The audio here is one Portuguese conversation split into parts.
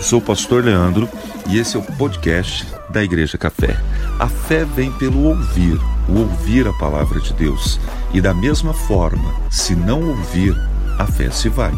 Eu sou o pastor Leandro e esse é o podcast da Igreja Café. A fé vem pelo ouvir, o ouvir a palavra de Deus. E da mesma forma, se não ouvir, a fé se vai.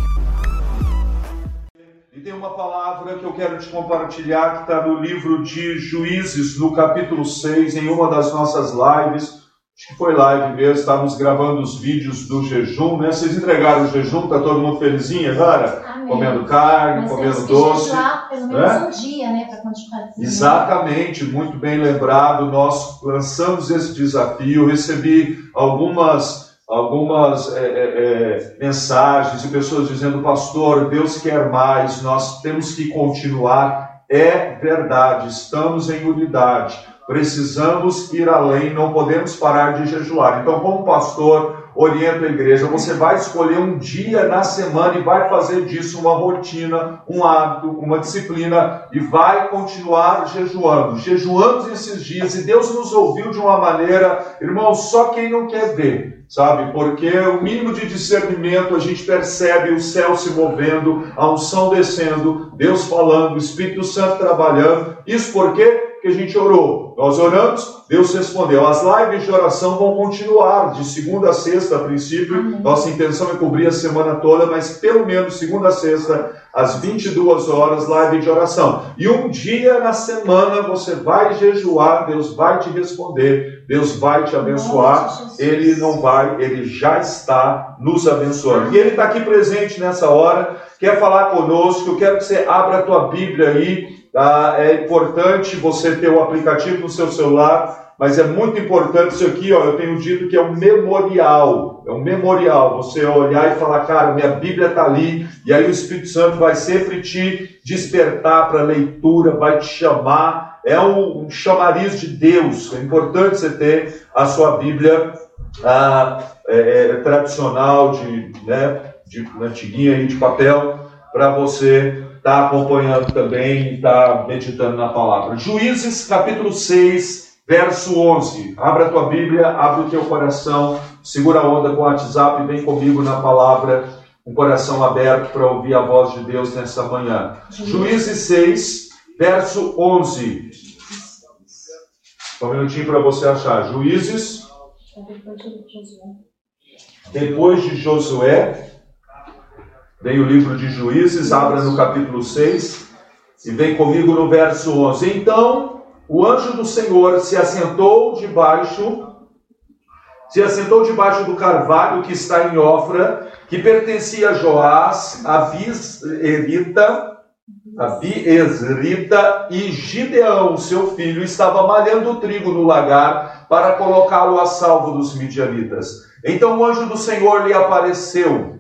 E tem uma palavra que eu quero te compartilhar que está no livro de Juízes, no capítulo 6, em uma das nossas lives. Acho que foi live mesmo, estávamos gravando os vídeos do jejum, né? Vocês entregaram o jejum, tá todo mundo felizinho agora? Comendo carne, Mas comendo doce. jejuar pelo menos né? um dia, né, para continuar dizendo. Exatamente, muito bem lembrado. Nós lançamos esse desafio, recebi algumas algumas é, é, é, mensagens de pessoas dizendo, pastor, Deus quer mais, nós temos que continuar. É verdade, estamos em unidade, precisamos ir além, não podemos parar de jejuar. Então, como pastor, oriento a igreja, você vai escolher um dia na semana e vai fazer disso uma rotina, um hábito, uma disciplina e vai continuar jejuando. Jejuamos esses dias e Deus nos ouviu de uma maneira, irmão, só quem não quer ver, sabe? Porque o mínimo de discernimento a gente percebe o céu se movendo, a unção descendo, Deus falando, o Espírito Santo trabalhando. Isso por Porque a gente orou. Nós oramos, Deus respondeu. As lives de oração vão continuar de segunda a sexta, a princípio. Amém. Nossa intenção é cobrir a semana toda, mas pelo menos segunda a sexta, às 22 horas, live de oração. E um dia na semana você vai jejuar, Deus vai te responder, Deus vai te abençoar. Ele não vai, ele já está nos abençoando. E ele está aqui presente nessa hora, quer falar conosco. Eu quero que você abra a tua Bíblia aí. Tá? É importante você ter o aplicativo no seu celular, mas é muito importante isso aqui, ó. Eu tenho dito que é um memorial. É um memorial. Você olhar e falar, cara, minha Bíblia está ali, e aí o Espírito Santo vai sempre te despertar para a leitura, vai te chamar. É um, um chamariz de Deus. É importante você ter a sua Bíblia ah, é, é, tradicional, de, né, de antiguinha aí de papel, para você estar acompanhando também e estar meditando na palavra. Juízes capítulo 6, verso 11. Abra a tua Bíblia, abre o teu coração, segura a onda com o WhatsApp e vem comigo na palavra, um coração aberto para ouvir a voz de Deus nessa manhã. Juízes 6, verso 11. Só um minutinho para você achar. Juízes, depois de Josué, vem o livro de Juízes, abra no capítulo 6 e vem comigo no verso 11. Então o anjo do Senhor se assentou debaixo, se assentou debaixo do carvalho que está em Ofra, que pertencia a Joás, a Bisrita, a Biesrita e Gideão, seu filho, estava malhando trigo no lagar para colocá-lo a salvo dos midianitas. Então o anjo do Senhor lhe apareceu.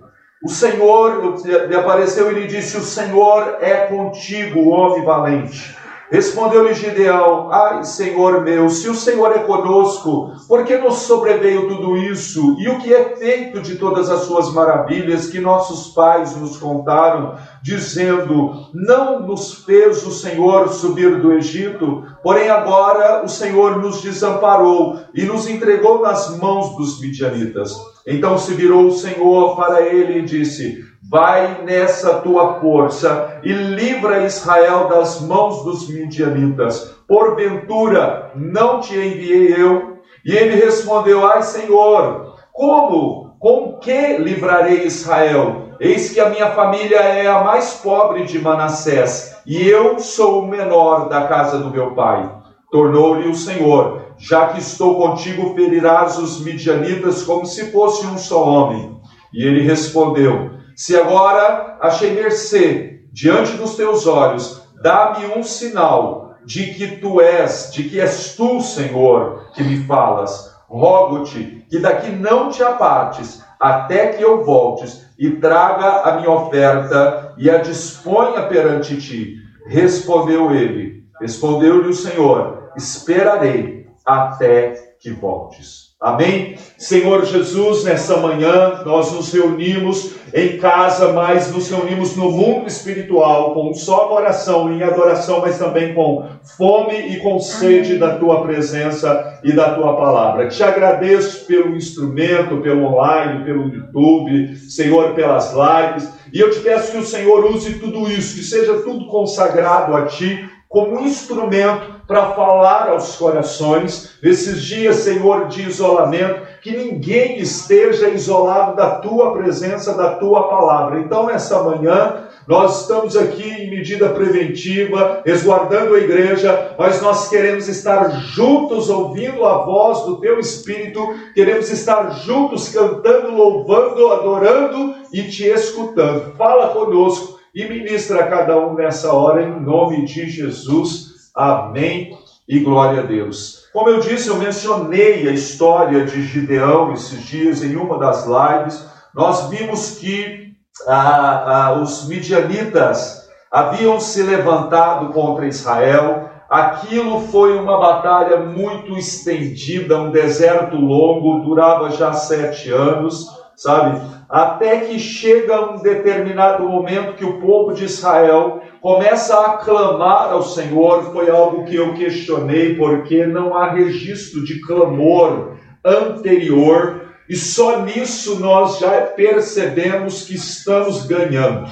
O Senhor lhe apareceu e lhe disse: O Senhor é contigo, homem valente. Respondeu-lhe Gideão: Ai, Senhor meu, se o Senhor é conosco, por que nos sobreveio tudo isso? E o que é feito de todas as suas maravilhas que nossos pais nos contaram, dizendo: Não nos fez o Senhor subir do Egito, porém agora o Senhor nos desamparou e nos entregou nas mãos dos midianitas. Então se virou o Senhor para ele e disse: Vai nessa tua força e livra Israel das mãos dos midianitas. Porventura não te enviei eu? E ele respondeu: Ai, Senhor, como? Com que livrarei Israel? Eis que a minha família é a mais pobre de Manassés, e eu sou o menor da casa do meu pai. Tornou-lhe o Senhor: Já que estou contigo, ferirás os midianitas como se fosse um só homem. E ele respondeu: Se agora achei mercê diante dos teus olhos, dá-me um sinal de que tu és, de que és tu, Senhor, que me falas. Rogo-te que daqui não te apartes, até que eu voltes e traga a minha oferta e a disponha perante ti. Respondeu ele, respondeu-lhe o Senhor: Esperarei até que voltes. Amém? Senhor Jesus, nessa manhã nós nos reunimos em casa, mas nos reunimos no mundo espiritual com só coração em adoração, mas também com fome e com sede da tua presença e da tua palavra. Te agradeço pelo instrumento, pelo online, pelo YouTube, Senhor, pelas lives E eu te peço que o Senhor use tudo isso, que seja tudo consagrado a Ti, como instrumento para falar aos corações, nesses dias, Senhor, de isolamento, que ninguém esteja isolado da tua presença, da tua palavra. Então, nessa manhã, nós estamos aqui em medida preventiva, resguardando a igreja, mas nós queremos estar juntos ouvindo a voz do teu Espírito, queremos estar juntos cantando, louvando, adorando e te escutando. Fala conosco e ministra a cada um nessa hora, em nome de Jesus. Amém e glória a Deus. Como eu disse, eu mencionei a história de Gideão esses dias em uma das lives. Nós vimos que ah, ah, os midianitas haviam se levantado contra Israel. Aquilo foi uma batalha muito estendida, um deserto longo, durava já sete anos, sabe? Até que chega um determinado momento que o povo de Israel começa a clamar ao Senhor. Foi algo que eu questionei, porque não há registro de clamor anterior, e só nisso nós já percebemos que estamos ganhando,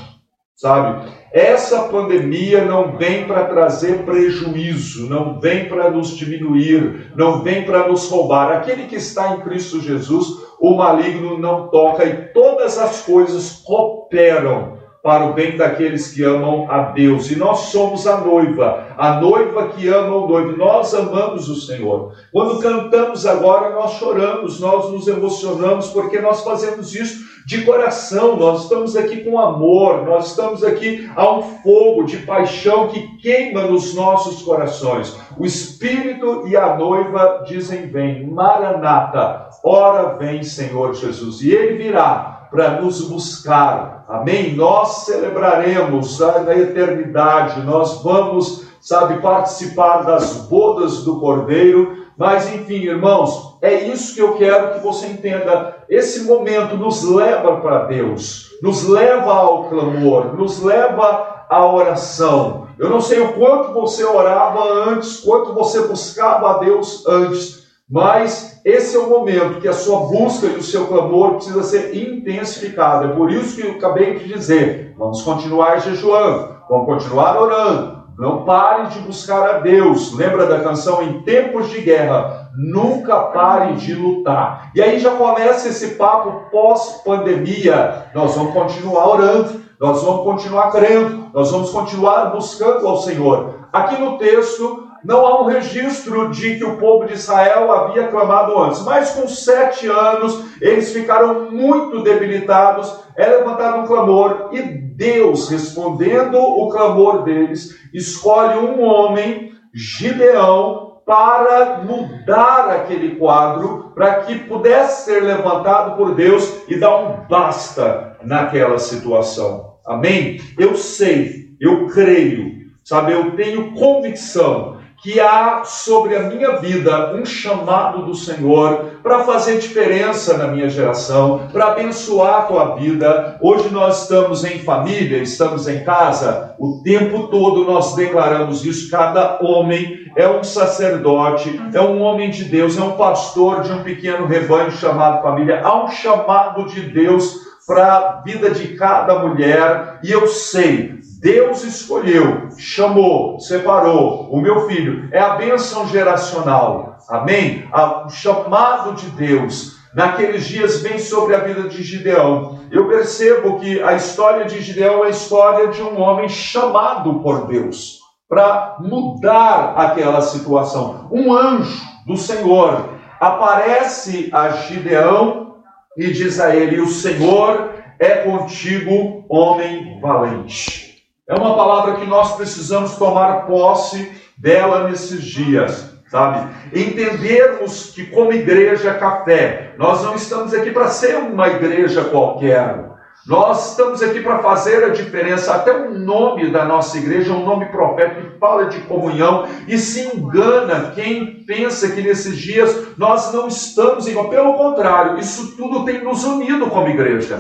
sabe? Essa pandemia não vem para trazer prejuízo, não vem para nos diminuir, não vem para nos roubar. Aquele que está em Cristo Jesus, o maligno não toca e todas as coisas cooperam para o bem daqueles que amam a Deus. E nós somos a noiva, a noiva que ama o noivo. Nós amamos o Senhor. Quando cantamos agora, nós choramos, nós nos emocionamos, porque nós fazemos isso de coração. Nós estamos aqui com amor, nós estamos aqui a um fogo de paixão que queima nos nossos corações. O Espírito e a noiva dizem: Vem, Maranata, ora vem, Senhor Jesus. E ele virá para nos buscar. Amém? Nós celebraremos na eternidade, nós vamos, sabe, participar das bodas do Cordeiro. Mas enfim, irmãos, é isso que eu quero que você entenda. Esse momento nos leva para Deus, nos leva ao clamor, nos leva à oração. Eu não sei o quanto você orava antes, quanto você buscava a Deus antes, mas esse é o momento que a sua busca e o seu clamor precisa ser intensificado. É por isso que eu acabei de dizer: vamos continuar jejuando, vamos continuar orando. Não pare de buscar a Deus. Lembra da canção Em Tempos de Guerra? Nunca pare de lutar. E aí já começa esse papo pós-pandemia. Nós vamos continuar orando, nós vamos continuar crendo, nós vamos continuar buscando ao Senhor. Aqui no texto, não há um registro de que o povo de Israel havia clamado antes, mas com sete anos eles ficaram muito debilitados, é levantado um clamor e Deus, respondendo o clamor deles, escolhe um homem, Gideão, para mudar aquele quadro, para que pudesse ser levantado por Deus e dar um basta naquela situação. Amém? Eu sei, eu creio, sabe, eu tenho convicção que há sobre a minha vida um chamado do Senhor para fazer diferença na minha geração, para abençoar a tua vida. Hoje nós estamos em família, estamos em casa, o tempo todo nós declaramos isso. Cada homem é um sacerdote, é um homem de Deus, é um pastor de um pequeno rebanho chamado família. Há um chamado de Deus para a vida de cada mulher, e eu sei, Deus escolheu, chamou, separou o meu filho. É a bênção geracional. Amém? O chamado de Deus naqueles dias vem sobre a vida de Gideão. Eu percebo que a história de Gideão é a história de um homem chamado por Deus para mudar aquela situação. Um anjo do Senhor aparece a Gideão e diz a ele: O Senhor é contigo, homem valente. É uma palavra que nós precisamos tomar posse dela nesses dias, sabe? Entendermos que, como igreja café, nós não estamos aqui para ser uma igreja qualquer. Nós estamos aqui para fazer a diferença. Até o nome da nossa igreja é um nome profético que fala de comunhão e se engana quem pensa que nesses dias nós não estamos. Pelo contrário, isso tudo tem nos unido como igreja.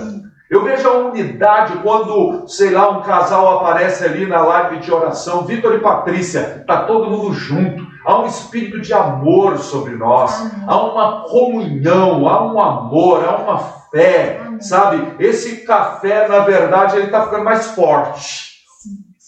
Eu vejo a unidade quando, sei lá, um casal aparece ali na live de oração, Vitor e Patrícia, está todo mundo junto. Há um espírito de amor sobre nós, há uma comunhão, há um amor, há uma café, sabe? Esse café, na verdade, ele está ficando mais forte.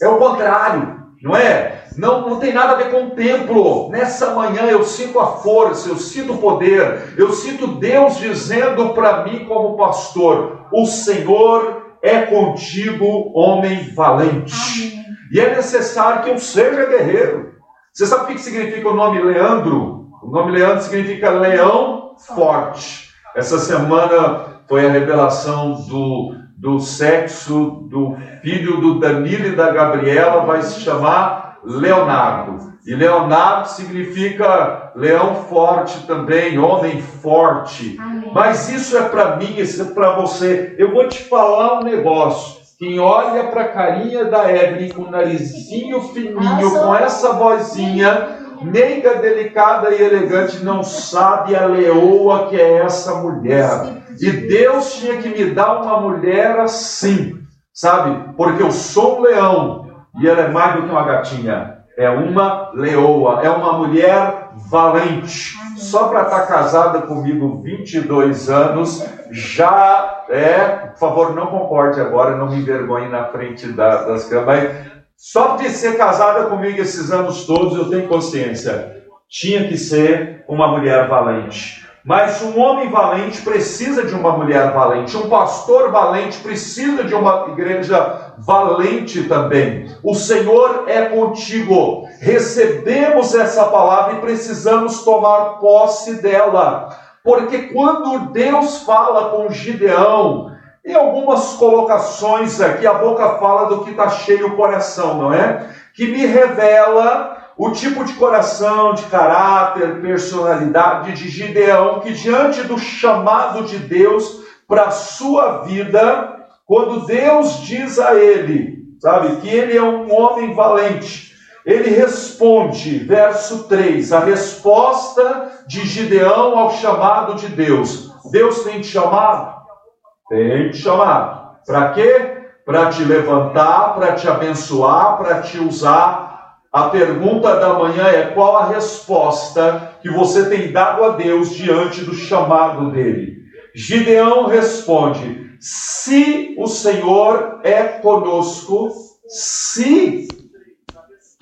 É o contrário, não é? Não, não tem nada a ver com o templo. Nessa manhã eu sinto a força, eu sinto o poder, eu sinto Deus dizendo para mim, como pastor: O Senhor é contigo, homem valente. Amém. E é necessário que eu seja guerreiro. Você sabe o que significa o nome Leandro? O nome Leandro significa leão forte. Essa semana foi a revelação do, do sexo do filho do Danilo e da Gabriela, vai se chamar Leonardo. E Leonardo significa leão forte também, homem forte. Amém. Mas isso é para mim, isso é para você. Eu vou te falar um negócio. Quem olha para a carinha da Evelyn com o narizinho fininho, com essa vozinha, meiga, delicada e elegante, não sabe a leoa que é essa mulher. E Deus tinha que me dar uma mulher assim, sabe? Porque eu sou um leão e ela é mais do que uma gatinha. É uma leoa, é uma mulher valente. Só para estar tá casada comigo 22 anos, já é. Por favor, não concorde agora, não me envergonhe na frente da, das câmeras. Só de ser casada comigo esses anos todos, eu tenho consciência. Tinha que ser uma mulher valente. Mas um homem valente precisa de uma mulher valente, um pastor valente precisa de uma igreja valente também. O Senhor é contigo. Recebemos essa palavra e precisamos tomar posse dela. Porque quando Deus fala com Gideão, em algumas colocações aqui, a boca fala do que está cheio o coração, não é? Que me revela o tipo de coração, de caráter, personalidade de Gideão, que diante do chamado de Deus para a sua vida, quando Deus diz a ele, sabe, que ele é um homem valente, ele responde, verso 3, a resposta de Gideão ao chamado de Deus. Deus tem te chamado? Tem te chamado. Para quê? Para te levantar, para te abençoar, para te usar a pergunta da manhã é: qual a resposta que você tem dado a Deus diante do chamado dele? Gideão responde: se o Senhor é conosco, se.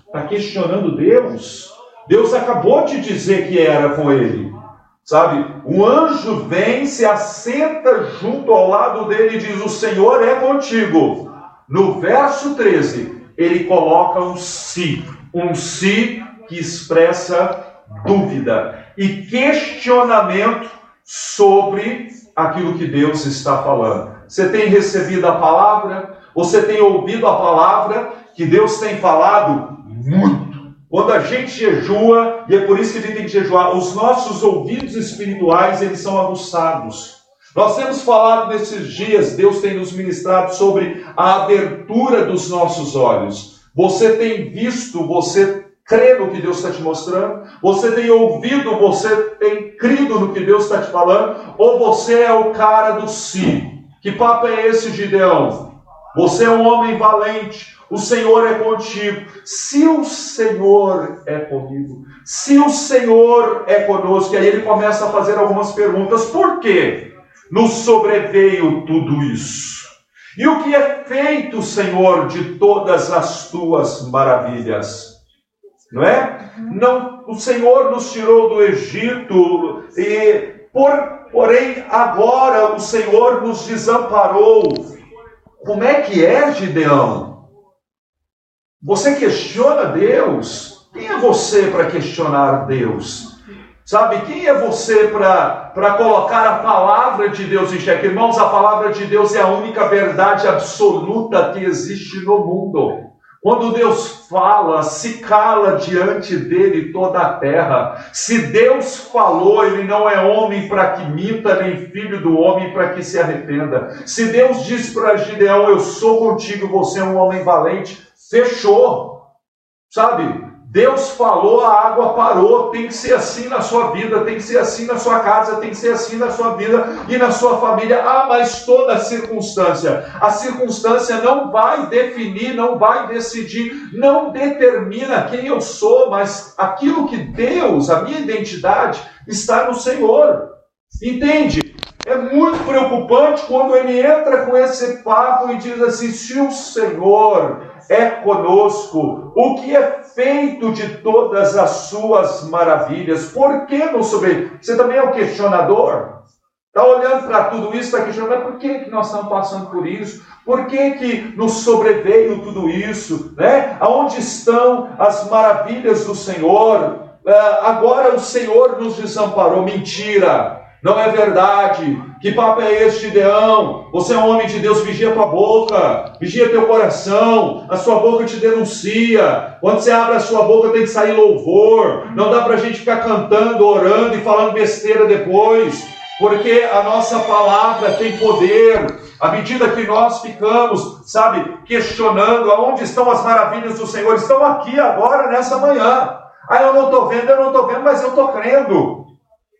Está questionando Deus? Deus acabou de dizer que era com ele. Sabe? O anjo vem, se assenta junto ao lado dele e diz: O Senhor é contigo. No verso 13, ele coloca um si um si que expressa dúvida e questionamento sobre aquilo que Deus está falando. Você tem recebido a palavra? Você tem ouvido a palavra que Deus tem falado? Muito. Quando a gente jejua, e é por isso que a gente tem que jejuar, os nossos ouvidos espirituais, eles são aguçados. Nós temos falado nesses dias, Deus tem nos ministrado sobre a abertura dos nossos olhos. Você tem visto, você crê no que Deus está te mostrando? Você tem ouvido, você tem crido no que Deus está te falando? Ou você é o cara do si? Que papo é esse, Gideão? Você é um homem valente, o Senhor é contigo. Se o Senhor é comigo, se o Senhor é conosco, e aí ele começa a fazer algumas perguntas: por que nos sobreveio tudo isso? E o que é feito, Senhor, de todas as tuas maravilhas? Não é? Não, o Senhor nos tirou do Egito e por, porém agora o Senhor nos desamparou. Como é que é, Gideão? Você questiona Deus? Quem é você para questionar Deus? Sabe, quem é você para colocar a palavra de Deus em xeque? Irmãos, a palavra de Deus é a única verdade absoluta que existe no mundo. Quando Deus fala, se cala diante dele toda a terra. Se Deus falou, ele não é homem para que minta, nem filho do homem para que se arrependa. Se Deus disse para Gideão: Eu sou contigo, você é um homem valente, fechou. Sabe? Deus falou, a água parou. Tem que ser assim na sua vida, tem que ser assim na sua casa, tem que ser assim na sua vida e na sua família. Ah, mas toda circunstância. A circunstância não vai definir, não vai decidir, não determina quem eu sou, mas aquilo que Deus, a minha identidade, está no Senhor. Entende? é muito preocupante quando ele entra com esse papo e diz assim: se o Senhor é conosco, o que é feito de todas as suas maravilhas, por que não sobre? Você também é um questionador? Está olhando para tudo isso, está questionando, por que, que nós estamos passando por isso? Por que, que nos sobreveio tudo isso? Né? Aonde estão as maravilhas do Senhor? Uh, agora o Senhor nos desamparou. Mentira! Não é verdade. Que papo é esse, Gideão? Você é um homem de Deus, vigia tua boca, vigia teu coração, a sua boca te denuncia. Quando você abre a sua boca tem que sair louvor. Não dá para a gente ficar cantando, orando e falando besteira depois porque a nossa palavra tem poder. À medida que nós ficamos, sabe, questionando aonde estão as maravilhas do Senhor, estão aqui agora, nessa manhã. Ah, eu não estou vendo, eu não estou vendo, mas eu estou crendo.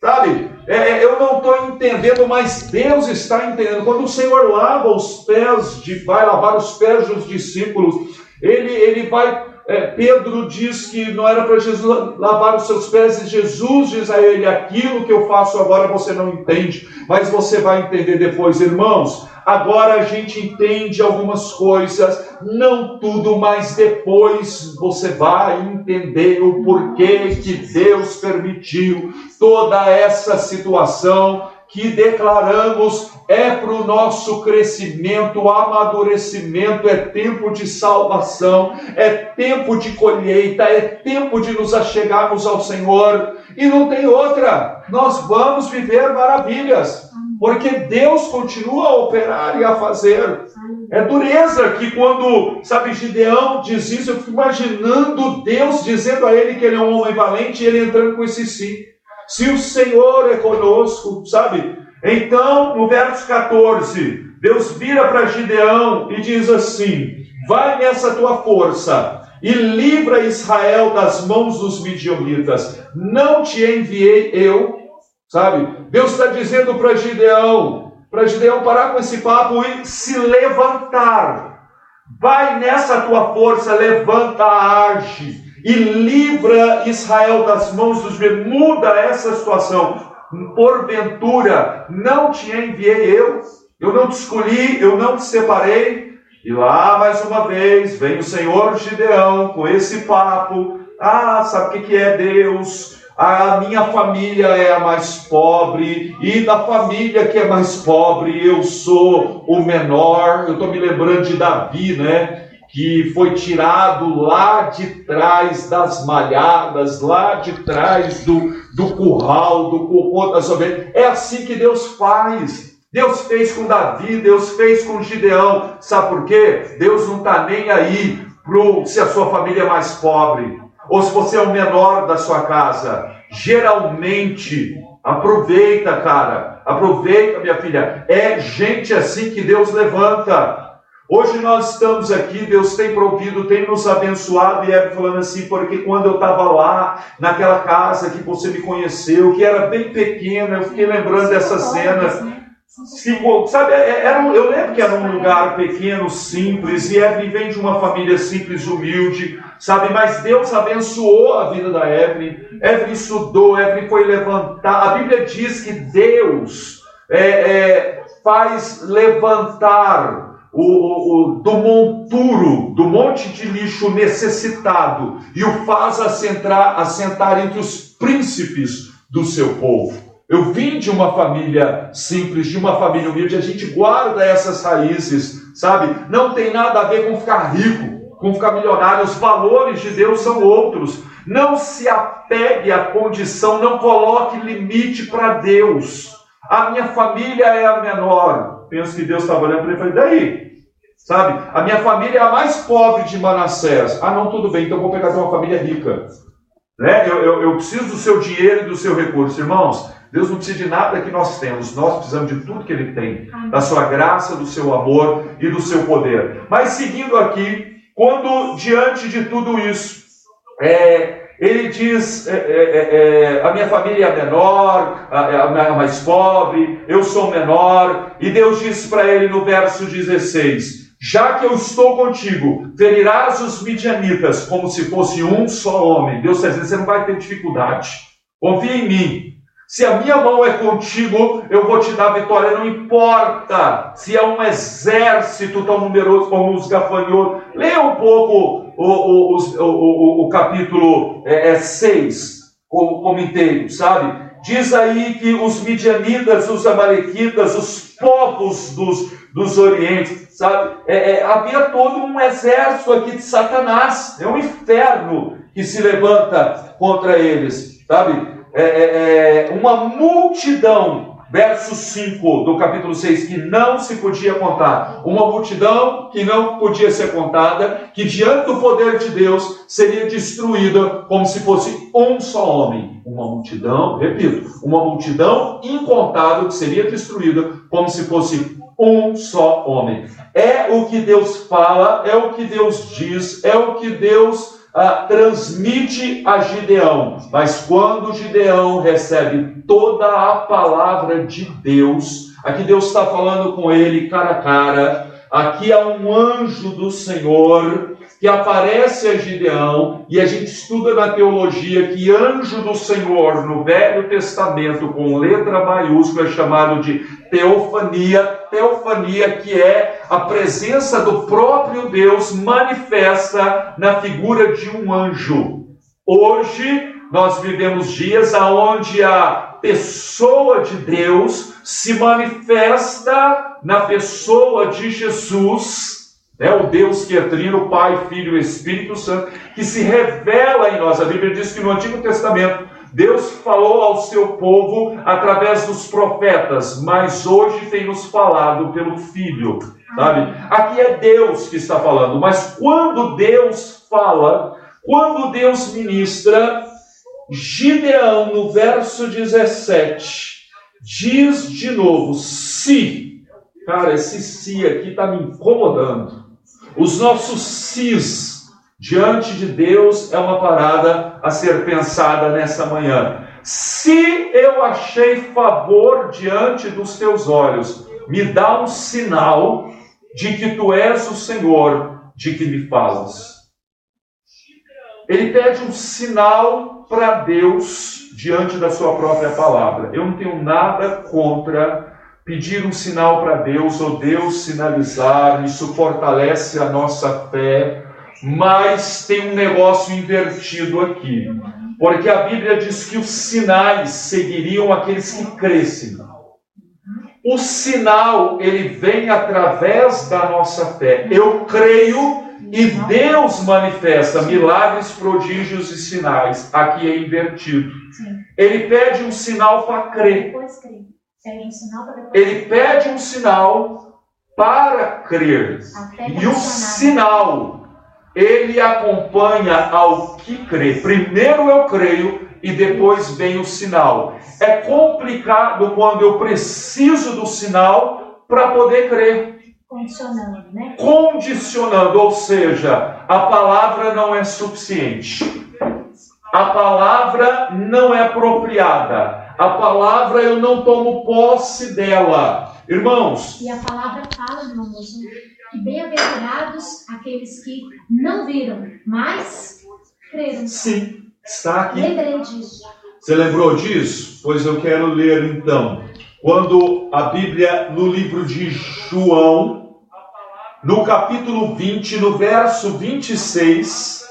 Sabe? É, é eu não estou entendendo, mas Deus está entendendo. Quando o Senhor lava os pés, de, vai lavar os pés dos discípulos, ele, ele vai é, Pedro diz que não era para Jesus lavar os seus pés, e Jesus diz a ele: aquilo que eu faço agora você não entende, mas você vai entender depois, irmãos. Agora a gente entende algumas coisas, não tudo, mas depois você vai entender o porquê que Deus permitiu toda essa situação que declaramos é para o nosso crescimento, amadurecimento, é tempo de salvação, é tempo de colheita, é tempo de nos achegarmos ao Senhor. E não tem outra, nós vamos viver maravilhas, porque Deus continua a operar e a fazer. É dureza que quando, sabe, Gideão diz isso, eu fico imaginando Deus dizendo a ele que ele é um homem valente e ele entrando com esse sim. Se o Senhor é conosco, sabe? Então, no verso 14, Deus vira para Gideão e diz assim: Vai nessa tua força e livra Israel das mãos dos midianitas. Não te enviei eu, sabe? Deus está dizendo para Gideão, para Gideão parar com esse papo e se levantar. Vai nessa tua força, levanta, age e livra Israel das mãos dos muda essa situação. Porventura, não te enviei eu, eu não te escolhi, eu não te separei. E lá, mais uma vez, vem o Senhor Gideão com esse papo. Ah, sabe o que é Deus? A minha família é a mais pobre, e da família que é mais pobre, eu sou o menor. Eu estou me lembrando de Davi, né? Que foi tirado lá de trás das malhadas, lá de trás do, do curral, do cocô das ovelhas. É assim que Deus faz. Deus fez com Davi, Deus fez com Gideão. Sabe por quê? Deus não está nem aí pro, se a sua família é mais pobre ou se você é o menor da sua casa. Geralmente, aproveita, cara, aproveita, minha filha. É gente assim que Deus levanta. Hoje nós estamos aqui, Deus tem provido, tem nos abençoado, e é falando assim, porque quando eu estava lá, naquela casa que você me conheceu, que era bem pequena, eu fiquei lembrando dessa cena. sabe, é, é, era, eu lembro que era um lugar pequeno, simples, e Evelyn vem de uma família simples, humilde, sabe, mas Deus abençoou a vida da Evelyn. Evelyn estudou, Evelyn foi levantar. A Bíblia diz que Deus é, é, faz levantar o, o, do monturo, do monte de lixo necessitado, e o faz assentar, assentar entre os príncipes do seu povo. Eu vim de uma família simples, de uma família humilde, a gente guarda essas raízes, sabe? Não tem nada a ver com ficar rico, com ficar milionário, os valores de Deus são outros. Não se apegue à condição, não coloque limite para Deus. A minha família é a menor, penso que Deus estava olhando para ele e falou: daí? Sabe? A minha família é a mais pobre de Manassés. Ah, não, tudo bem, então vou pegar uma família rica. Né? Eu, eu, eu preciso do seu dinheiro e do seu recurso. Irmãos, Deus não precisa de nada que nós temos, nós precisamos de tudo que Ele tem, da sua graça, do seu amor e do seu poder. Mas seguindo aqui, quando diante de tudo isso, é, ele diz: é, é, é, é, a minha família é menor, a, é mais pobre, eu sou menor. E Deus diz para ele no verso 16: Já que eu estou contigo, ferirás os midianitas como se fosse um só homem. Deus está dizendo: você não vai ter dificuldade. Confia em mim. Se a minha mão é contigo, eu vou te dar vitória. Não importa se é um exército tão numeroso como os gafanhotos. Leia um pouco o, o, o, o, capítulo 6 é, é como, como inteiro, sabe? Diz aí que os midianitas, os amalequitas, os povos dos, dos orientes, sabe? É, é, havia todo um exército aqui de Satanás. É um inferno que se levanta contra eles, sabe? É, é, uma multidão, verso 5 do capítulo 6, que não se podia contar. Uma multidão que não podia ser contada, que diante do poder de Deus seria destruída como se fosse um só homem. Uma multidão, repito, uma multidão incontável que seria destruída como se fosse um só homem. É o que Deus fala, é o que Deus diz, é o que Deus ah, transmite a Gideão, mas quando Gideão recebe toda a palavra de Deus, aqui Deus está falando com ele cara a cara, aqui há um anjo do Senhor que aparece a Gideão, e a gente estuda na teologia que anjo do Senhor no Velho Testamento, com letra maiúscula, é chamado de teofania, teofania que é a presença do próprio Deus manifesta na figura de um anjo. Hoje nós vivemos dias aonde a pessoa de Deus se manifesta na pessoa de Jesus é o Deus que é trino, Pai, Filho e Espírito Santo, que se revela em nós. A Bíblia diz que no Antigo Testamento Deus falou ao seu povo através dos profetas, mas hoje tem nos falado pelo Filho, sabe? Aqui é Deus que está falando, mas quando Deus fala, quando Deus ministra, Gideão, no verso 17, diz de novo: se. Cara, esse se aqui está me incomodando. Os nossos cis diante de Deus é uma parada a ser pensada nessa manhã. Se eu achei favor diante dos teus olhos, me dá um sinal de que tu és o Senhor, de que me falas. Ele pede um sinal para Deus diante da sua própria palavra. Eu não tenho nada contra pedir um sinal para Deus, ou Deus sinalizar, isso fortalece a nossa fé, mas tem um negócio invertido aqui. Porque a Bíblia diz que os sinais seguiriam aqueles que crescem. O sinal, ele vem através da nossa fé. Eu creio e Deus manifesta milagres, prodígios e sinais. Aqui é invertido. Ele pede um sinal para crer. Ele pede um sinal para crer. E o sinal, ele acompanha ao que crê. Primeiro eu creio e depois vem o sinal. É complicado quando eu preciso do sinal para poder crer. Condicionando, né? Condicionando, ou seja, a palavra não é suficiente. A palavra não é apropriada a palavra eu não tomo posse dela. Irmãos. E a palavra fala, moço, que bem-aventurados aqueles que não viram, mas creram. Sim, está aqui. Lembrei disso. Você lembrou disso? Pois eu quero ler então. Quando a Bíblia, no livro de João, no capítulo 20, no verso 26,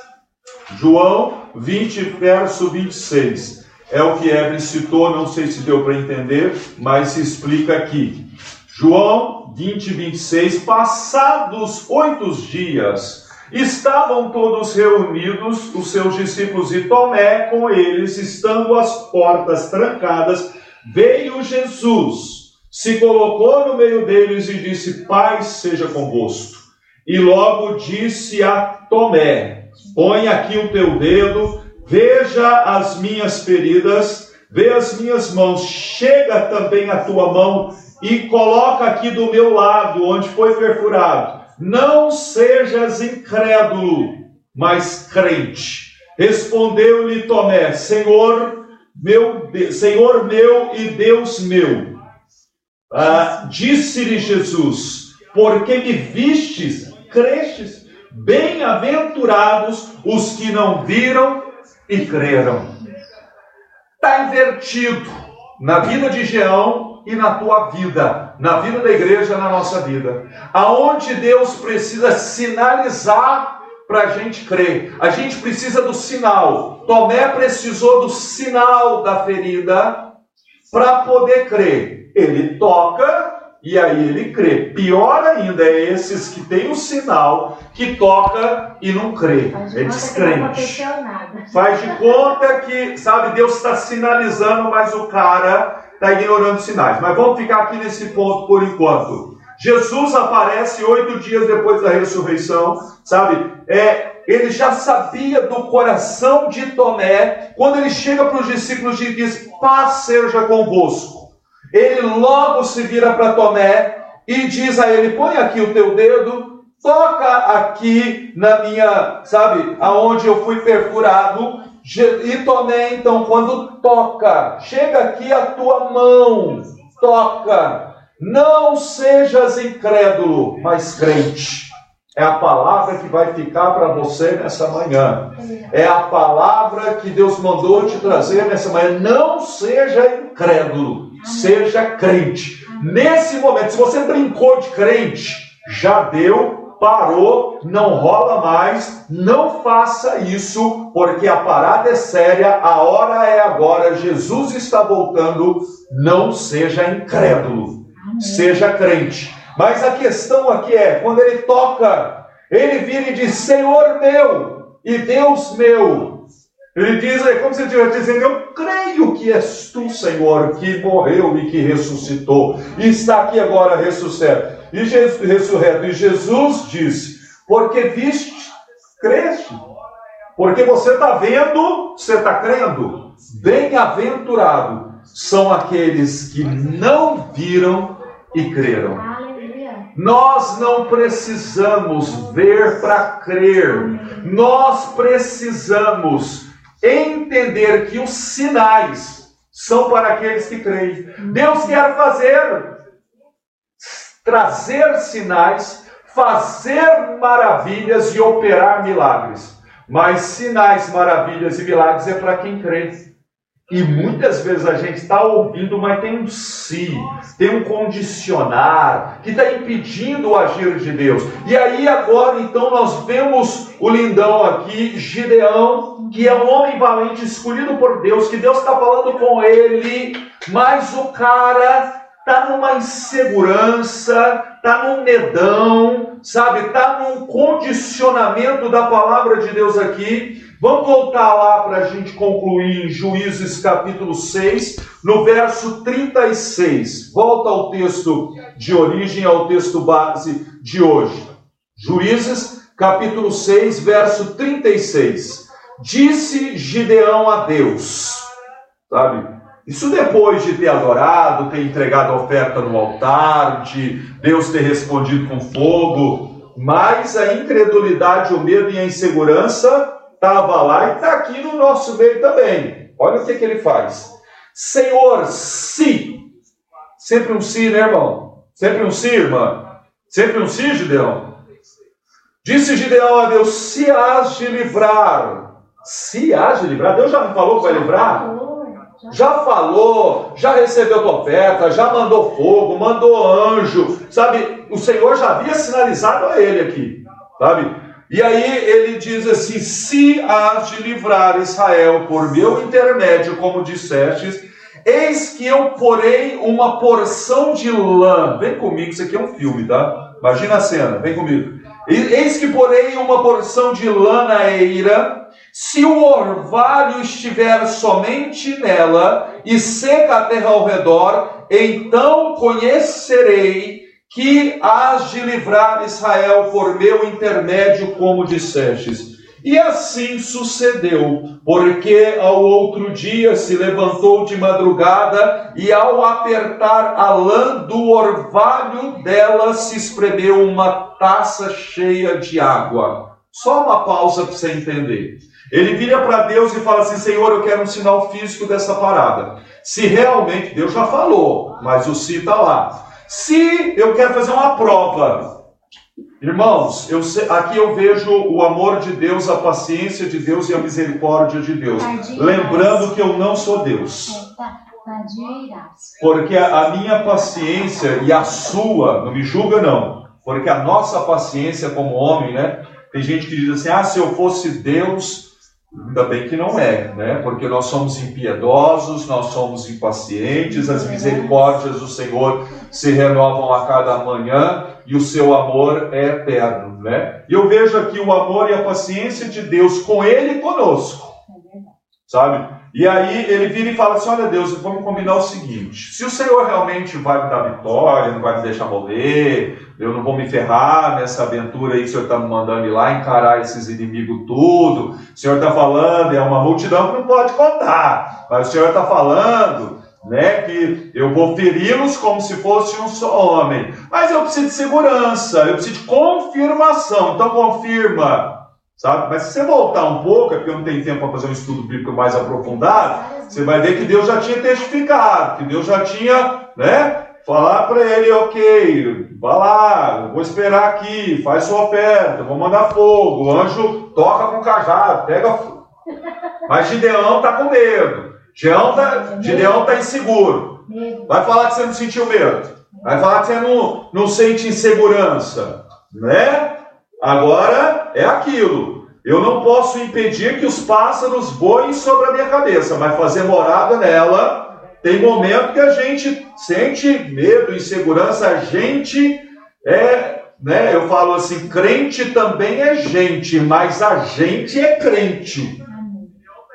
João 20, verso 26. É o que Evelyn citou, não sei se deu para entender, mas se explica aqui. João 20, 26. Passados oito dias, estavam todos reunidos, os seus discípulos e Tomé com eles, estando as portas trancadas, veio Jesus, se colocou no meio deles e disse: Paz seja convosco. E logo disse a Tomé: Põe aqui o teu dedo Veja as minhas feridas, vê as minhas mãos, chega também a tua mão e coloca aqui do meu lado, onde foi perfurado. Não sejas incrédulo, mas crente. Respondeu-lhe Tomé: Senhor meu, Senhor meu e Deus meu. Ah, Disse-lhe Jesus: Porque me vistes, crestes. Bem-aventurados os que não viram e creram. Está invertido. na vida de Geão e na tua vida, na vida da igreja, na nossa vida. Aonde Deus precisa sinalizar para a gente crer. A gente precisa do sinal. Tomé precisou do sinal da ferida para poder crer. Ele toca e aí ele crê. Pior ainda é esses que têm o sinal que toca e não crê. é descrente. Faz de conta que, sabe, Deus está sinalizando, mas o cara está ignorando sinais. Mas vamos ficar aqui nesse ponto por enquanto. Jesus aparece oito dias depois da ressurreição, sabe? É, ele já sabia do coração de Tomé, quando ele chega para os discípulos e diz: Paz seja convosco. Ele logo se vira para Tomé e diz a ele: põe aqui o teu dedo, toca aqui na minha, sabe, aonde eu fui perfurado. E Tomé, então, quando toca, chega aqui a tua mão, toca. Não sejas incrédulo, mas crente. É a palavra que vai ficar para você nessa manhã. É a palavra que Deus mandou te trazer nessa manhã. Não seja incrédulo seja crente. Nesse momento, se você brincou de crente, já deu, parou, não rola mais, não faça isso, porque a parada é séria, a hora é agora, Jesus está voltando, não seja incrédulo, seja crente. Mas a questão aqui é, quando ele toca, ele vira e diz: Senhor meu e Deus meu, ele diz, é como se ele estivesse dizendo: Eu creio que és tu, Senhor, que morreu e que ressuscitou, e está aqui agora ressuscitado. E Jesus, ressurreto. E Jesus disse: Porque viste, creste. Porque você está vendo, você está crendo. Bem-aventurado são aqueles que não viram e creram. Nós não precisamos ver para crer. Nós precisamos entender que os sinais são para aqueles que creem. Deus quer fazer, trazer sinais, fazer maravilhas e operar milagres. Mas sinais, maravilhas e milagres é para quem crê. E muitas vezes a gente está ouvindo, mas tem um se, tem um condicionar que está impedindo o agir de Deus. E aí agora então nós vemos o lindão aqui, Gideão, que é um homem valente escolhido por Deus, que Deus está falando com ele, mas o cara está numa insegurança, está num medão, sabe? Está num condicionamento da palavra de Deus aqui. Vamos voltar lá para a gente concluir em Juízes capítulo 6, no verso 36. Volta ao texto de origem, ao texto base de hoje. Juízes capítulo 6, verso 36. Disse Gideão a Deus, sabe? Isso depois de ter adorado, ter entregado a oferta no altar, de Deus ter respondido com fogo, mas a incredulidade, o medo e a insegurança estava lá e está aqui no nosso meio também. Olha o que, que ele faz. Senhor, se. Sempre um se, né, irmão? Sempre um se, irmã? Sempre um se, Gideão? Disse Gideão a Deus: se has de livrar. Se has de livrar. Deus já não falou que vai livrar? Já falou, já recebeu tua oferta, já mandou fogo, mandou anjo, sabe? O Senhor já havia sinalizado a ele aqui, sabe? E aí ele diz assim: Se has de livrar Israel por meu intermédio, como dissestes, eis que eu porei uma porção de lã. Vem comigo, isso aqui é um filme, tá? Imagina a cena, vem comigo. Eis que porei uma porção de lã na eira, se o orvalho estiver somente nela e seca a terra ao redor, então conhecerei que hás de livrar Israel por meu intermédio, como dissestes. E assim sucedeu, porque ao outro dia se levantou de madrugada e ao apertar a lã do orvalho dela se espremeu uma taça cheia de água. Só uma pausa para você entender. Ele vira para Deus e fala assim: Senhor, eu quero um sinal físico dessa parada. Se realmente, Deus já falou, mas o se está lá. Se eu quero fazer uma prova, irmãos, eu, aqui eu vejo o amor de Deus, a paciência de Deus e a misericórdia de Deus. Lembrando que eu não sou Deus. Porque a minha paciência e a sua, não me julga não, porque a nossa paciência como homem, né? Tem gente que diz assim: ah, se eu fosse Deus, Ainda bem que não é, né? Porque nós somos impiedosos, nós somos impacientes, as misericórdias do Senhor se renovam a cada manhã e o seu amor é eterno, né? E eu vejo aqui o amor e a paciência de Deus com ele e conosco, sabe? E aí ele vira e fala assim: Olha, Deus, vamos combinar o seguinte: se o Senhor realmente vai me dar vitória, não vai me deixar morrer, eu não vou me ferrar nessa aventura aí que o Senhor está me mandando ir lá encarar esses inimigos tudo. O Senhor está falando, é uma multidão que não pode contar, mas o Senhor está falando. Né, que eu vou feri-los como se fosse um só homem. Mas eu preciso de segurança, eu preciso de confirmação. Então confirma Sabe? Mas se você voltar um pouco, é porque eu não tenho tempo para fazer um estudo bíblico mais aprofundado, você vai ver que Deus já tinha testificado, que Deus já tinha, né? Falar para ele, ok, vá lá, vou esperar aqui, faz sua oferta, vou mandar fogo, o anjo toca com o cajado, pega fogo. Mas Gideão está com medo. Gideão está Gideão tá inseguro. Vai falar que você não sentiu medo. Vai falar que você não, não sente insegurança. Né? Agora é aquilo. Eu não posso impedir que os pássaros voem sobre a minha cabeça, mas fazer morada nela. Tem momento que a gente sente medo, insegurança, a gente é, né? Eu falo assim, crente também é gente, mas a gente é crente.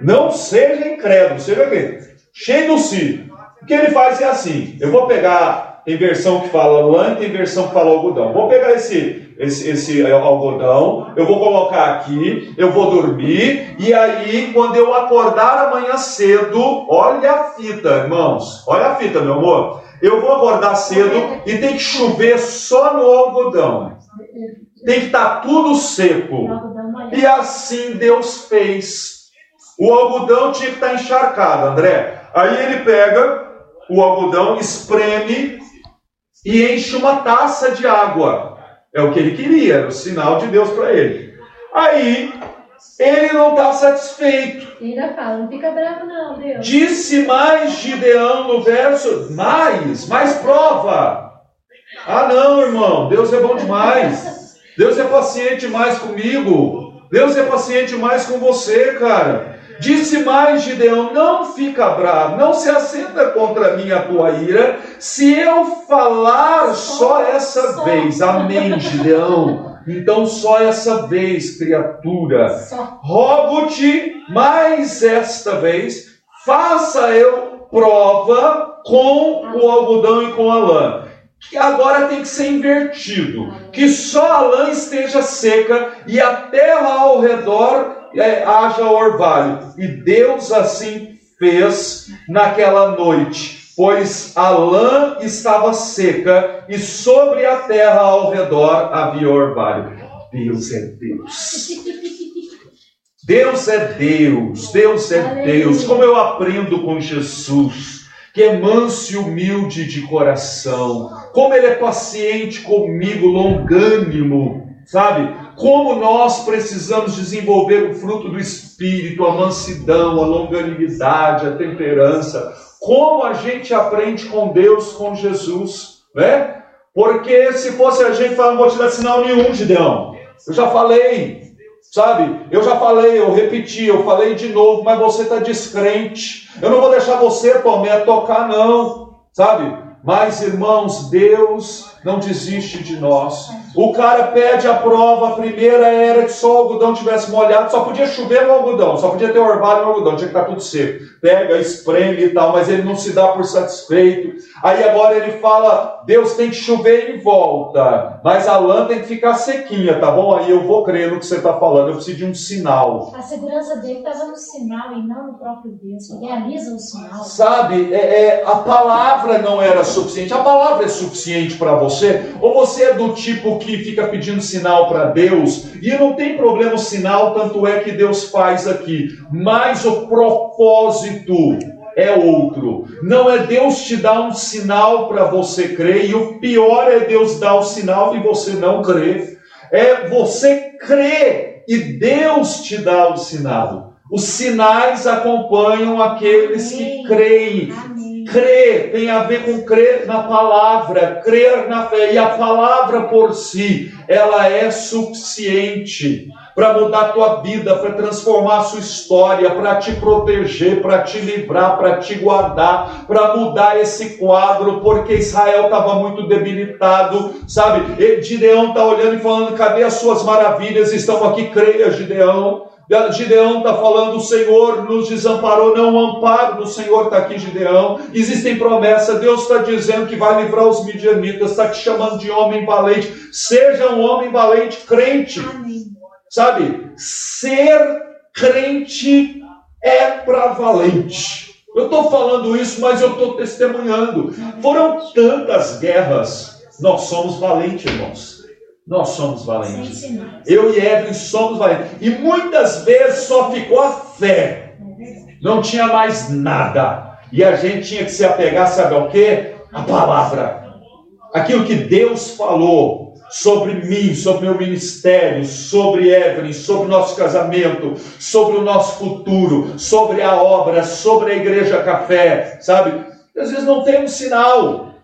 Não seja incrédulo, seja crente. Cheio do si. O que ele faz é assim: eu vou pegar, tem versão que fala lã e tem versão que fala algodão. Vou pegar esse esse, esse algodão, eu vou colocar aqui, eu vou dormir, e aí, quando eu acordar amanhã cedo, olha a fita, irmãos, olha a fita, meu amor. Eu vou acordar cedo e tem que chover só no algodão. Tem que estar tá tudo seco. E assim Deus fez. O algodão tinha que estar tá encharcado, André. Aí ele pega o algodão, espreme e enche uma taça de água. É o que ele queria, era o sinal de Deus para ele. Aí, ele não está satisfeito. ainda fala, não fica bravo não, Deus. Disse mais Gideão no verso, mais, mais prova. Ah não, irmão, Deus é bom demais. Deus é paciente mais comigo. Deus é paciente mais com você, cara. Disse mais Gideão: Não fica bravo, não se acenda contra mim a tua ira, se eu falar só essa vez. Amém, Gideão. Então, só essa vez, criatura, rogo-te mais esta vez, faça eu prova com o algodão e com a lã que agora tem que ser invertido, que só a lã esteja seca e a terra ao redor é, haja orvalho. E Deus assim fez naquela noite, pois a lã estava seca e sobre a terra ao redor havia orvalho. Deus é Deus. Deus é Deus, Deus é Deus. Como eu aprendo com Jesus, que é manso e humilde de coração, como ele é paciente comigo, longânimo, sabe? como nós precisamos desenvolver o fruto do Espírito, a mansidão, a longanimidade, a temperança, como a gente aprende com Deus, com Jesus, né? Porque se fosse a gente falar, não vou te dar sinal nenhum, Gideão. Eu já falei, sabe? Eu já falei, eu repeti, eu falei de novo, mas você está descrente. Eu não vou deixar você, Tomé, tocar, não, sabe? Mas, irmãos, Deus não desiste de nós. O cara pede a prova, a primeira era que só o algodão tivesse molhado, só podia chover no algodão, só podia ter orvalho no algodão, tinha que estar tudo seco. Pega, espreme e tal, mas ele não se dá por satisfeito. Aí agora ele fala: Deus tem que chover em volta, mas a lã tem que ficar sequinha, tá bom? Aí eu vou crer no que você está falando, eu preciso de um sinal. A segurança dele estava no sinal e não no próprio Deus, realiza o sinal. Sabe, é, é, a palavra não era suficiente, a palavra é suficiente para você você? Ou você é do tipo que fica pedindo sinal para Deus? E não tem problema o sinal, tanto é que Deus faz aqui. Mas o propósito é outro. Não é Deus te dar um sinal para você crer, e o pior é Deus dar o sinal e você não crer. É você crer e Deus te dá o sinal. Os sinais acompanham aqueles que creem. Crer tem a ver com crer na palavra, crer na fé. E a palavra por si, ela é suficiente para mudar a tua vida, para transformar a sua história, para te proteger, para te livrar, para te guardar, para mudar esse quadro, porque Israel estava muito debilitado, sabe? E Gideão está olhando e falando: cadê as suas maravilhas? Estão aqui, creia, Gideão. Gideão está falando, o Senhor nos desamparou, não, o amparo do Senhor está aqui, Gideão. Existem promessas, Deus está dizendo que vai livrar os midianitas, está te chamando de homem valente. Seja um homem valente, crente. Sabe, ser crente é para valente. Eu estou falando isso, mas eu estou testemunhando. Foram tantas guerras. Nós somos valentes, irmãos. Nós somos valentes. Eu e Evelyn somos valentes. E muitas vezes só ficou a fé. Não tinha mais nada. E a gente tinha que se apegar, sabe ao quê? A palavra. Aquilo que Deus falou sobre mim, sobre meu ministério, sobre Evelyn, sobre o nosso casamento, sobre o nosso futuro, sobre a obra, sobre a igreja café, sabe? Às vezes não tem um sinal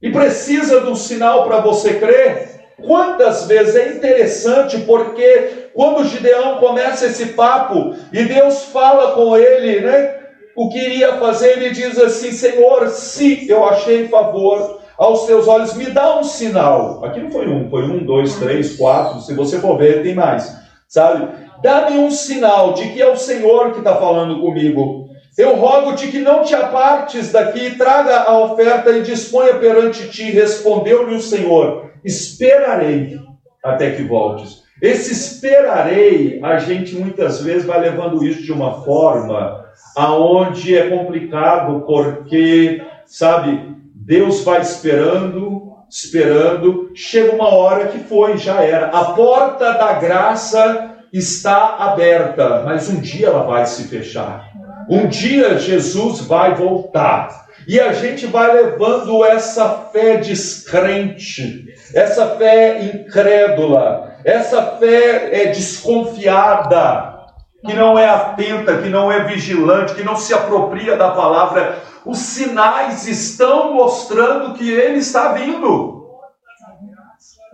e precisa de um sinal para você crer. Quantas vezes é interessante porque quando Gideão começa esse papo e Deus fala com ele, né? O que iria fazer, ele diz assim: Senhor, se eu achei favor aos teus olhos, me dá um sinal. Aqui não foi um, foi um, dois, três, quatro. Se você for ver, tem mais. Sabe? Dá-me um sinal de que é o Senhor que está falando comigo. Eu rogo-te que não te apartes daqui, traga a oferta e disponha perante ti. Respondeu-lhe o Senhor: Esperarei até que voltes. Esse esperarei, a gente muitas vezes vai levando isso de uma forma aonde é complicado, porque, sabe, Deus vai esperando, esperando, chega uma hora que foi, já era. A porta da graça está aberta, mas um dia ela vai se fechar. Um dia Jesus vai voltar. E a gente vai levando essa fé descrente, essa fé incrédula, essa fé é, desconfiada, que não é atenta, que não é vigilante, que não se apropria da palavra os sinais estão mostrando que ele está vindo.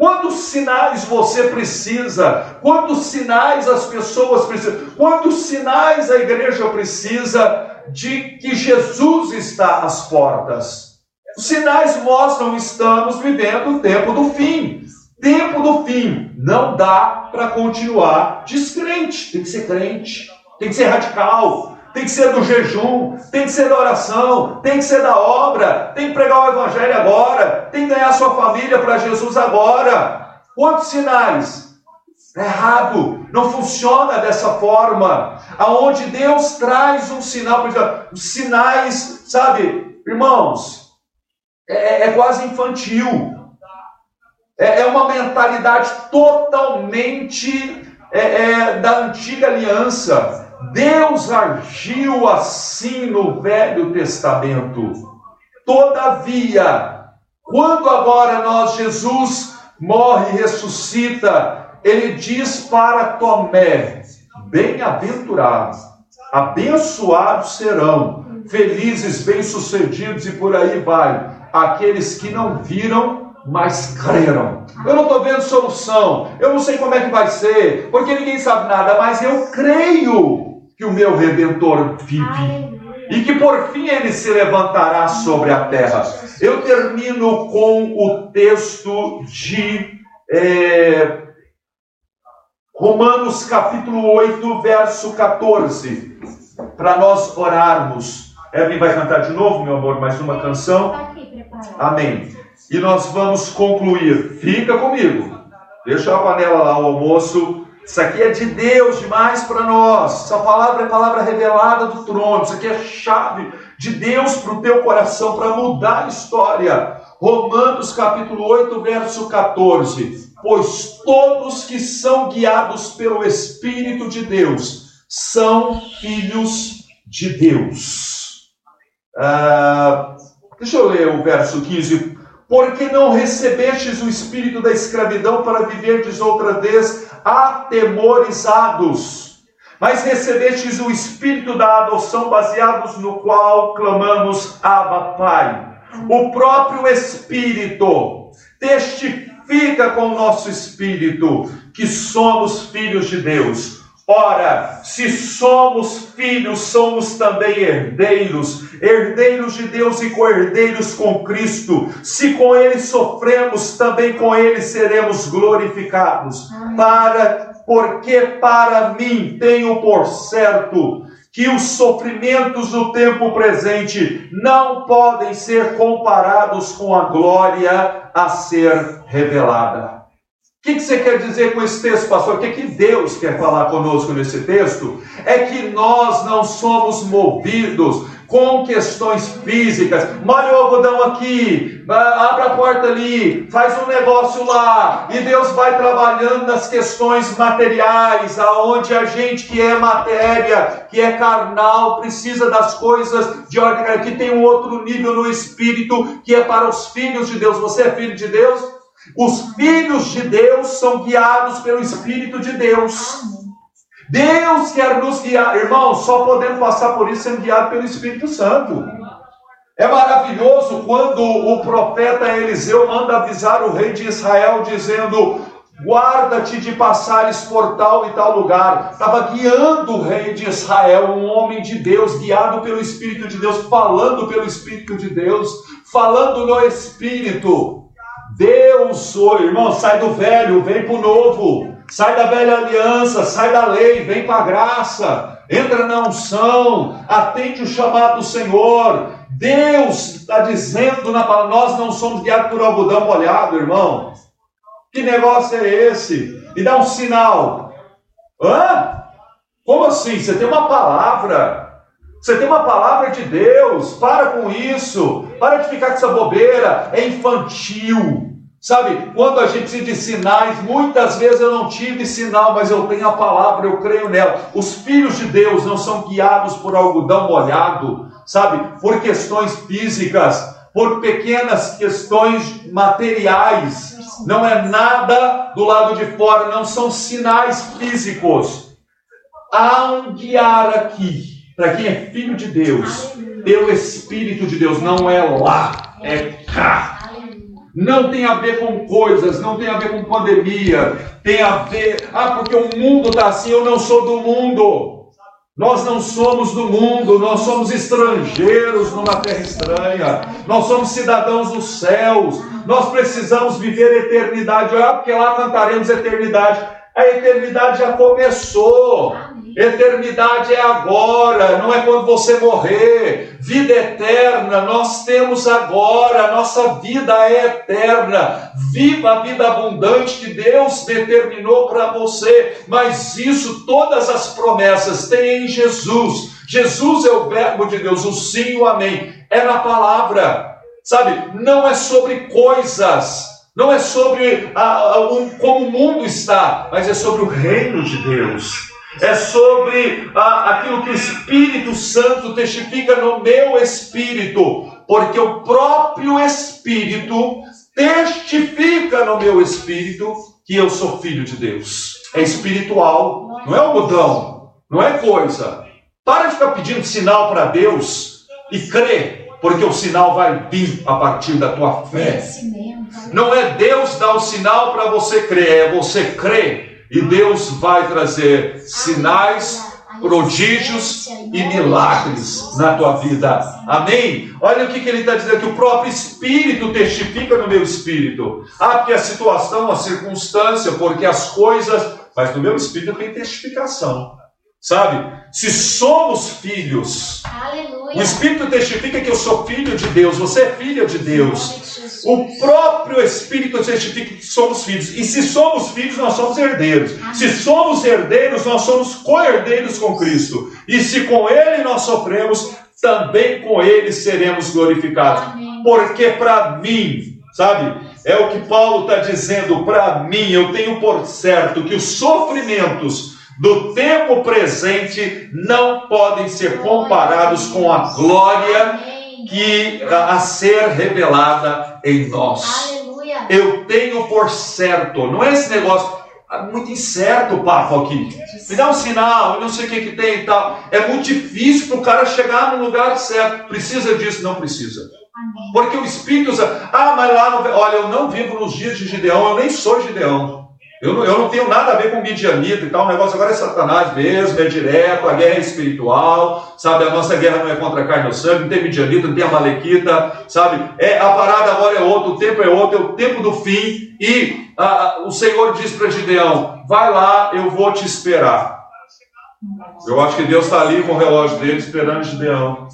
Quantos sinais você precisa? Quantos sinais as pessoas precisam? Quantos sinais a igreja precisa de que Jesus está às portas? Os sinais mostram que estamos vivendo o tempo do fim. Tempo do fim. Não dá para continuar descrente. Tem que ser crente. Tem que ser radical tem que ser do jejum, tem que ser da oração, tem que ser da obra, tem que pregar o evangelho agora, tem que ganhar sua família para Jesus agora. Quantos sinais? É errado, não funciona dessa forma. Aonde Deus traz um sinal, os sinais, sabe, irmãos, é, é quase infantil. É, é, uma mentalidade totalmente é, é da antiga aliança Deus agiu assim no Velho Testamento. Todavia, quando agora nós, Jesus morre e ressuscita, ele diz para Tomé: Bem-aventurados, abençoados serão, felizes, bem-sucedidos e por aí vai, aqueles que não viram, mas creram. Eu não estou vendo solução, eu não sei como é que vai ser, porque ninguém sabe nada, mas eu creio que o meu redentor vive e que por fim ele se levantará sobre a terra. Eu termino com o texto de é, Romanos capítulo 8, verso 14, para nós orarmos. Evelyn vai cantar de novo, meu amor, mais uma canção. Tá Amém. E nós vamos concluir. Fica comigo. Deixa a panela lá, o almoço. Isso aqui é de Deus demais para nós. Essa palavra é palavra revelada do trono. Isso aqui é chave de Deus para o teu coração para mudar a história. Romanos capítulo 8, verso 14. Pois todos que são guiados pelo Espírito de Deus são filhos de Deus. Ah, deixa eu ler o verso 15. Porque não recebestes o espírito da escravidão para viverdes outra vez atemorizados, mas recebestes o Espírito da adoção, baseados no qual clamamos Abba Pai. O próprio Espírito testifica com o nosso espírito que somos filhos de Deus. Ora, se somos filhos, somos também herdeiros, herdeiros de Deus e co-herdeiros com Cristo. Se com Ele sofremos, também com Ele seremos glorificados. Para, porque para mim tenho por certo que os sofrimentos do tempo presente não podem ser comparados com a glória a ser revelada. O que, que, você quer dizer com esse texto, pastor? O que, que Deus quer falar conosco nesse texto? É que nós não somos movidos com questões físicas. Molha o algodão aqui, abre a porta ali, faz um negócio lá. E Deus vai trabalhando nas questões materiais, aonde a gente que é matéria, que é carnal, precisa das coisas de ordem, que tem um outro nível no espírito, que é para os filhos de Deus. Você é filho de Deus? Os filhos de Deus são guiados pelo Espírito de Deus. Deus quer nos guiar, irmãos, só podemos passar por isso sendo guiado pelo Espírito Santo. É maravilhoso quando o profeta Eliseu manda avisar o rei de Israel, dizendo: Guarda-te de passares por tal e tal lugar. Estava guiando o rei de Israel, um homem de Deus, guiado pelo Espírito de Deus, falando pelo Espírito de Deus, falando no Espírito. Deus, oh, irmão, sai do velho, vem para o novo. Sai da velha aliança, sai da lei, vem para a graça. Entra na unção, atende o chamado do Senhor. Deus está dizendo na palavra, nós não somos guiados por algodão molhado, irmão. Que negócio é esse? E dá um sinal. Hã? Como assim? Você tem uma palavra. Você tem uma palavra de Deus. Para com isso. Para de ficar com essa bobeira. É infantil. Sabe, quando a gente precisa de sinais, muitas vezes eu não tive sinal, mas eu tenho a palavra, eu creio nela. Os filhos de Deus não são guiados por algodão molhado, sabe, por questões físicas, por pequenas questões materiais. Não é nada do lado de fora, não são sinais físicos. Há um guiar aqui, para quem é filho de Deus, pelo Espírito de Deus, não é lá, é cá não tem a ver com coisas, não tem a ver com pandemia, tem a ver, ah, porque o mundo está assim, eu não sou do mundo. Nós não somos do mundo, nós somos estrangeiros numa terra estranha, nós somos cidadãos dos céus, nós precisamos viver a eternidade, ah, porque lá cantaremos eternidade. A eternidade já começou. Eternidade é agora, não é quando você morrer. Vida eterna, nós temos agora, nossa vida é eterna. Viva a vida abundante que Deus determinou para você. Mas isso, todas as promessas têm em Jesus. Jesus é o Verbo de Deus, o sim e o amém. É na palavra, sabe? Não é sobre coisas. Não é sobre a, a, um, como o mundo está, mas é sobre o reino de Deus é sobre ah, aquilo que o Espírito Santo testifica no meu espírito, porque o próprio Espírito testifica no meu espírito que eu sou filho de Deus. É espiritual, não é algodão, não é coisa. Para de ficar pedindo sinal para Deus e crê, porque o sinal vai vir a partir da tua fé. Não é Deus dar o sinal para você crer, é você crer e Deus vai trazer sinais, prodígios e milagres na tua vida. Amém? Olha o que, que ele está dizendo: que o próprio Espírito testifica no meu espírito. Ah, porque a situação, a circunstância, porque as coisas. Mas no meu espírito tem testificação. Sabe? Se somos filhos, Aleluia. o Espírito testifica que eu sou filho de Deus, você é filha de Deus. O próprio Espírito testifica que somos filhos. E se somos filhos, nós somos herdeiros. Amém. Se somos herdeiros, nós somos co-herdeiros com Cristo. E se com Ele nós sofremos, também com Ele seremos glorificados. Amém. Porque para mim, sabe, é o que Paulo está dizendo para mim, eu tenho por certo que os sofrimentos do tempo presente não podem ser comparados com a glória que a ser revelada em nós. Eu tenho por certo, não é esse negócio, ah, muito incerto o papo aqui. Me dá um sinal, eu não sei o que, que tem e tal. É muito difícil para o cara chegar no lugar certo. Precisa disso? Não precisa. Porque o Espírito ah, mas lá, no... olha, eu não vivo nos dias de Gideão, eu nem sou Gideão. Eu não, eu não tenho nada a ver com Midianita e tal, o negócio agora é Satanás mesmo, é direto, a guerra é espiritual, sabe? A nossa guerra não é contra a carne ou sangue, não tem Midianita, não tem Amalequita, sabe? É, a parada agora é outra, o tempo é outro, é o tempo do fim, e a, o Senhor diz para Gideão: vai lá, eu vou te esperar. Eu acho que Deus está ali com o relógio dele esperando Gideão,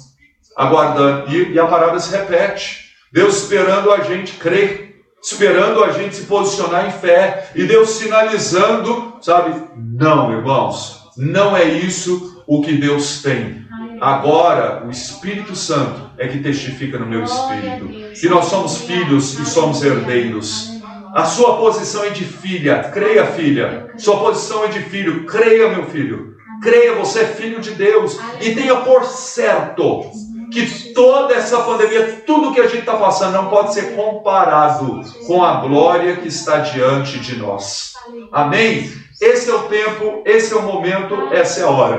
aguardando, e, e a parada se repete. Deus esperando a gente crer esperando a gente se posicionar em fé e Deus sinalizando, sabe? Não, irmãos, não é isso o que Deus tem. Agora, o Espírito Santo é que testifica no meu espírito que nós somos filhos e somos herdeiros. A sua posição é de filha, creia, filha. Sua posição é de filho, creia, meu filho. Creia, você é filho de Deus e tenha por certo que toda essa pandemia, tudo que a gente está passando, não pode ser comparado com a glória que está diante de nós. Amém? Esse é o tempo, esse é o momento, essa é a hora.